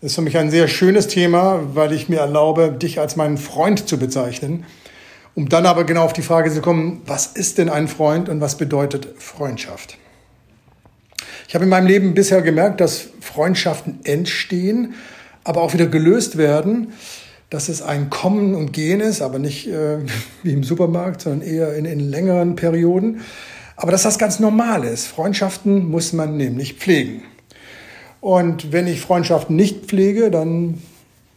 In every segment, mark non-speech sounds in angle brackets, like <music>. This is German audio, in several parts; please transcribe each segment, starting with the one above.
Das ist für mich ein sehr schönes Thema, weil ich mir erlaube, dich als meinen Freund zu bezeichnen. Um dann aber genau auf die Frage zu kommen, was ist denn ein Freund und was bedeutet Freundschaft? Ich habe in meinem Leben bisher gemerkt, dass Freundschaften entstehen, aber auch wieder gelöst werden, dass es ein Kommen und Gehen ist, aber nicht äh, <laughs> wie im Supermarkt, sondern eher in, in längeren Perioden. Aber dass das ganz normal ist. Freundschaften muss man nämlich pflegen. Und wenn ich Freundschaften nicht pflege, dann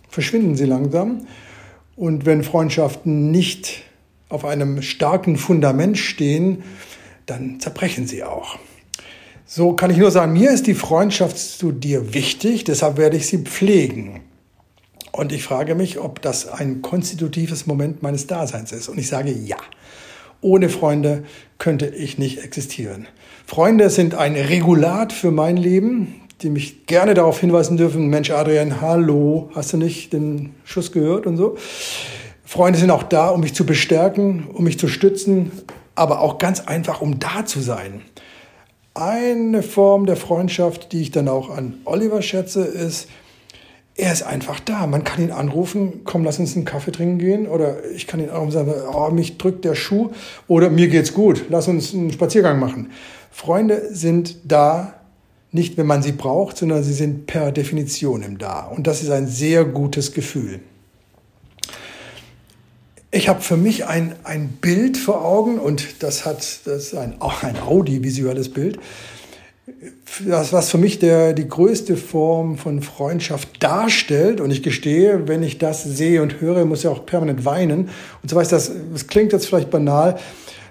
verschwinden sie langsam. Und wenn Freundschaften nicht auf einem starken Fundament stehen, dann zerbrechen sie auch. So kann ich nur sagen, mir ist die Freundschaft zu dir wichtig, deshalb werde ich sie pflegen. Und ich frage mich, ob das ein konstitutives Moment meines Daseins ist. Und ich sage ja. Ohne Freunde könnte ich nicht existieren. Freunde sind ein Regulat für mein Leben, die mich gerne darauf hinweisen dürfen, Mensch Adrian, hallo, hast du nicht den Schuss gehört und so. Freunde sind auch da, um mich zu bestärken, um mich zu stützen, aber auch ganz einfach, um da zu sein. Eine Form der Freundschaft, die ich dann auch an Oliver schätze, ist, er ist einfach da. Man kann ihn anrufen, komm, lass uns einen Kaffee trinken gehen. Oder ich kann ihn auch sagen, oh, mich drückt der Schuh. Oder mir geht's gut, lass uns einen Spaziergang machen. Freunde sind da, nicht wenn man sie braucht, sondern sie sind per Definition im Da. Und das ist ein sehr gutes Gefühl. Ich habe für mich ein, ein Bild vor Augen und das hat das ist ein, auch ein audiovisuelles Bild. Das, was für mich der, die größte Form von Freundschaft darstellt. Und ich gestehe, wenn ich das sehe und höre, muss ich auch permanent weinen. Und so weiß das, das klingt jetzt vielleicht banal,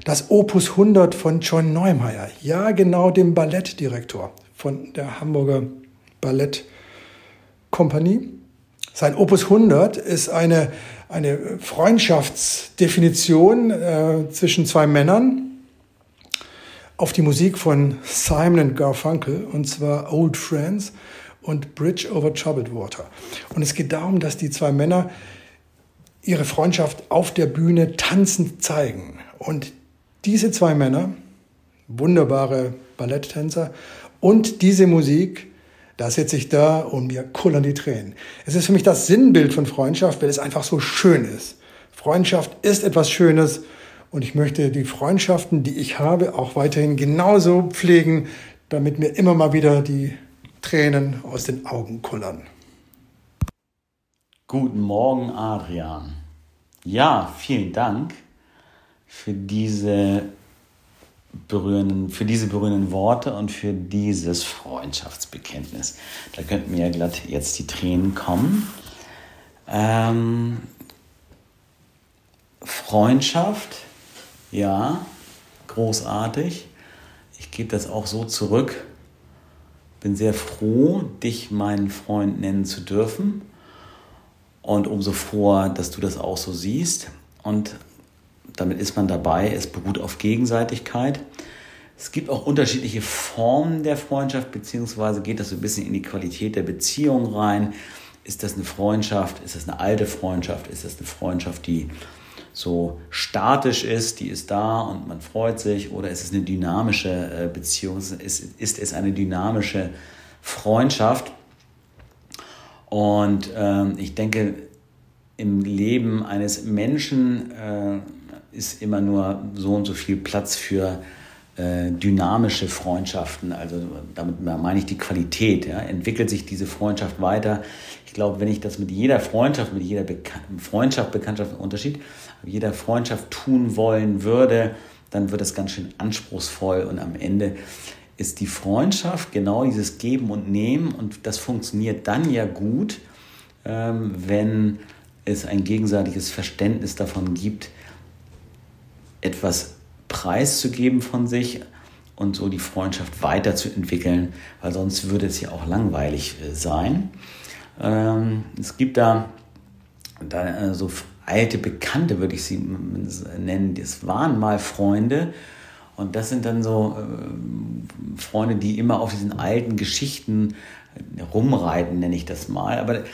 das Opus 100 von John Neumeier. Ja, genau, dem Ballettdirektor von der Hamburger Ballettkompanie. Sein Opus 100 ist eine, eine Freundschaftsdefinition äh, zwischen zwei Männern auf die Musik von Simon Garfunkel, und zwar Old Friends und Bridge over Troubled Water. Und es geht darum, dass die zwei Männer ihre Freundschaft auf der Bühne tanzend zeigen. Und diese zwei Männer, wunderbare Balletttänzer, und diese Musik da sitze ich da und mir kullern die Tränen. Es ist für mich das Sinnbild von Freundschaft, weil es einfach so schön ist. Freundschaft ist etwas Schönes und ich möchte die Freundschaften, die ich habe, auch weiterhin genauso pflegen, damit mir immer mal wieder die Tränen aus den Augen kullern. Guten Morgen, Adrian. Ja, vielen Dank für diese berührenden, für diese berührenden Worte und für dieses Freundschaftsbekenntnis. Da könnten mir ja glatt jetzt die Tränen kommen. Ähm, Freundschaft, ja, großartig. Ich gebe das auch so zurück. Bin sehr froh, dich meinen Freund nennen zu dürfen. Und umso froher, dass du das auch so siehst. Und damit ist man dabei. Es beruht auf Gegenseitigkeit. Es gibt auch unterschiedliche Formen der Freundschaft, beziehungsweise geht das so ein bisschen in die Qualität der Beziehung rein. Ist das eine Freundschaft? Ist das eine alte Freundschaft? Ist das eine Freundschaft, die so statisch ist, die ist da und man freut sich? Oder ist es eine dynamische äh, Beziehung? Ist, ist es eine dynamische Freundschaft? Und ähm, ich denke, im Leben eines Menschen äh, ist immer nur so und so viel Platz für äh, dynamische Freundschaften. Also damit meine ich die Qualität. Ja? Entwickelt sich diese Freundschaft weiter? Ich glaube, wenn ich das mit jeder Freundschaft, mit jeder Bekan Freundschaft, Bekanntschaft, Unterschied, jeder Freundschaft tun wollen würde, dann wird das ganz schön anspruchsvoll und am Ende ist die Freundschaft genau dieses Geben und Nehmen und das funktioniert dann ja gut, ähm, wenn es ein gegenseitiges Verständnis davon gibt, etwas preiszugeben von sich und so die Freundschaft weiterzuentwickeln, weil sonst würde es ja auch langweilig äh, sein. Ähm, es gibt da, da äh, so alte Bekannte, würde ich sie nennen, das waren mal Freunde. Und das sind dann so äh, Freunde, die immer auf diesen alten Geschichten rumreiten, nenne ich das mal. Aber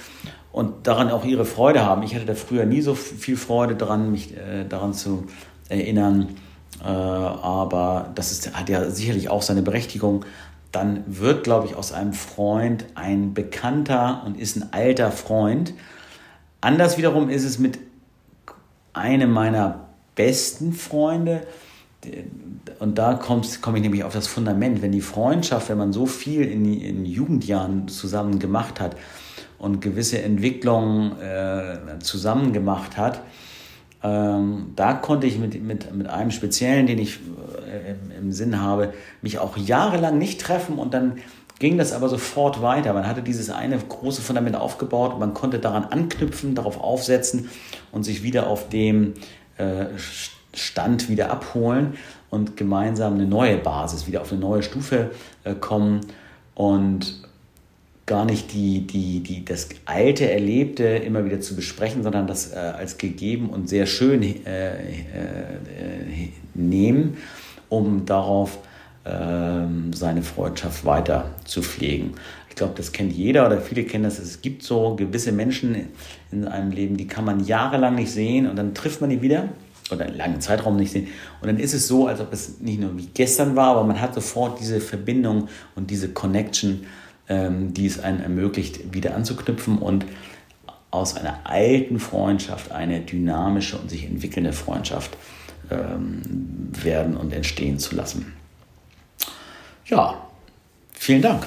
und daran auch ihre Freude haben. Ich hatte da früher nie so viel Freude daran, mich daran zu erinnern. Äh, aber das ist, hat ja sicherlich auch seine Berechtigung. Dann wird, glaube ich, aus einem Freund ein bekannter und ist ein alter Freund. Anders wiederum ist es mit einem meiner besten Freunde. Und da komme ich nämlich auf das Fundament. Wenn die Freundschaft, wenn man so viel in, in Jugendjahren zusammen gemacht hat, und gewisse Entwicklungen äh, zusammen gemacht hat. Ähm, da konnte ich mit, mit, mit einem Speziellen, den ich äh, im, im Sinn habe, mich auch jahrelang nicht treffen und dann ging das aber sofort weiter. Man hatte dieses eine große Fundament aufgebaut man konnte daran anknüpfen, darauf aufsetzen und sich wieder auf dem äh, Stand wieder abholen und gemeinsam eine neue Basis, wieder auf eine neue Stufe äh, kommen. Und gar nicht die, die, die, das alte Erlebte immer wieder zu besprechen, sondern das äh, als gegeben und sehr schön äh, äh, nehmen, um darauf ähm, seine Freundschaft weiter zu pflegen. Ich glaube, das kennt jeder oder viele kennen das. Es gibt so gewisse Menschen in einem Leben, die kann man jahrelang nicht sehen und dann trifft man die wieder oder einen langen Zeitraum nicht sehen. Und dann ist es so, als ob es nicht nur wie gestern war, aber man hat sofort diese Verbindung und diese Connection die es einem ermöglicht, wieder anzuknüpfen und aus einer alten Freundschaft eine dynamische und sich entwickelnde Freundschaft ähm, werden und entstehen zu lassen. Ja, vielen Dank.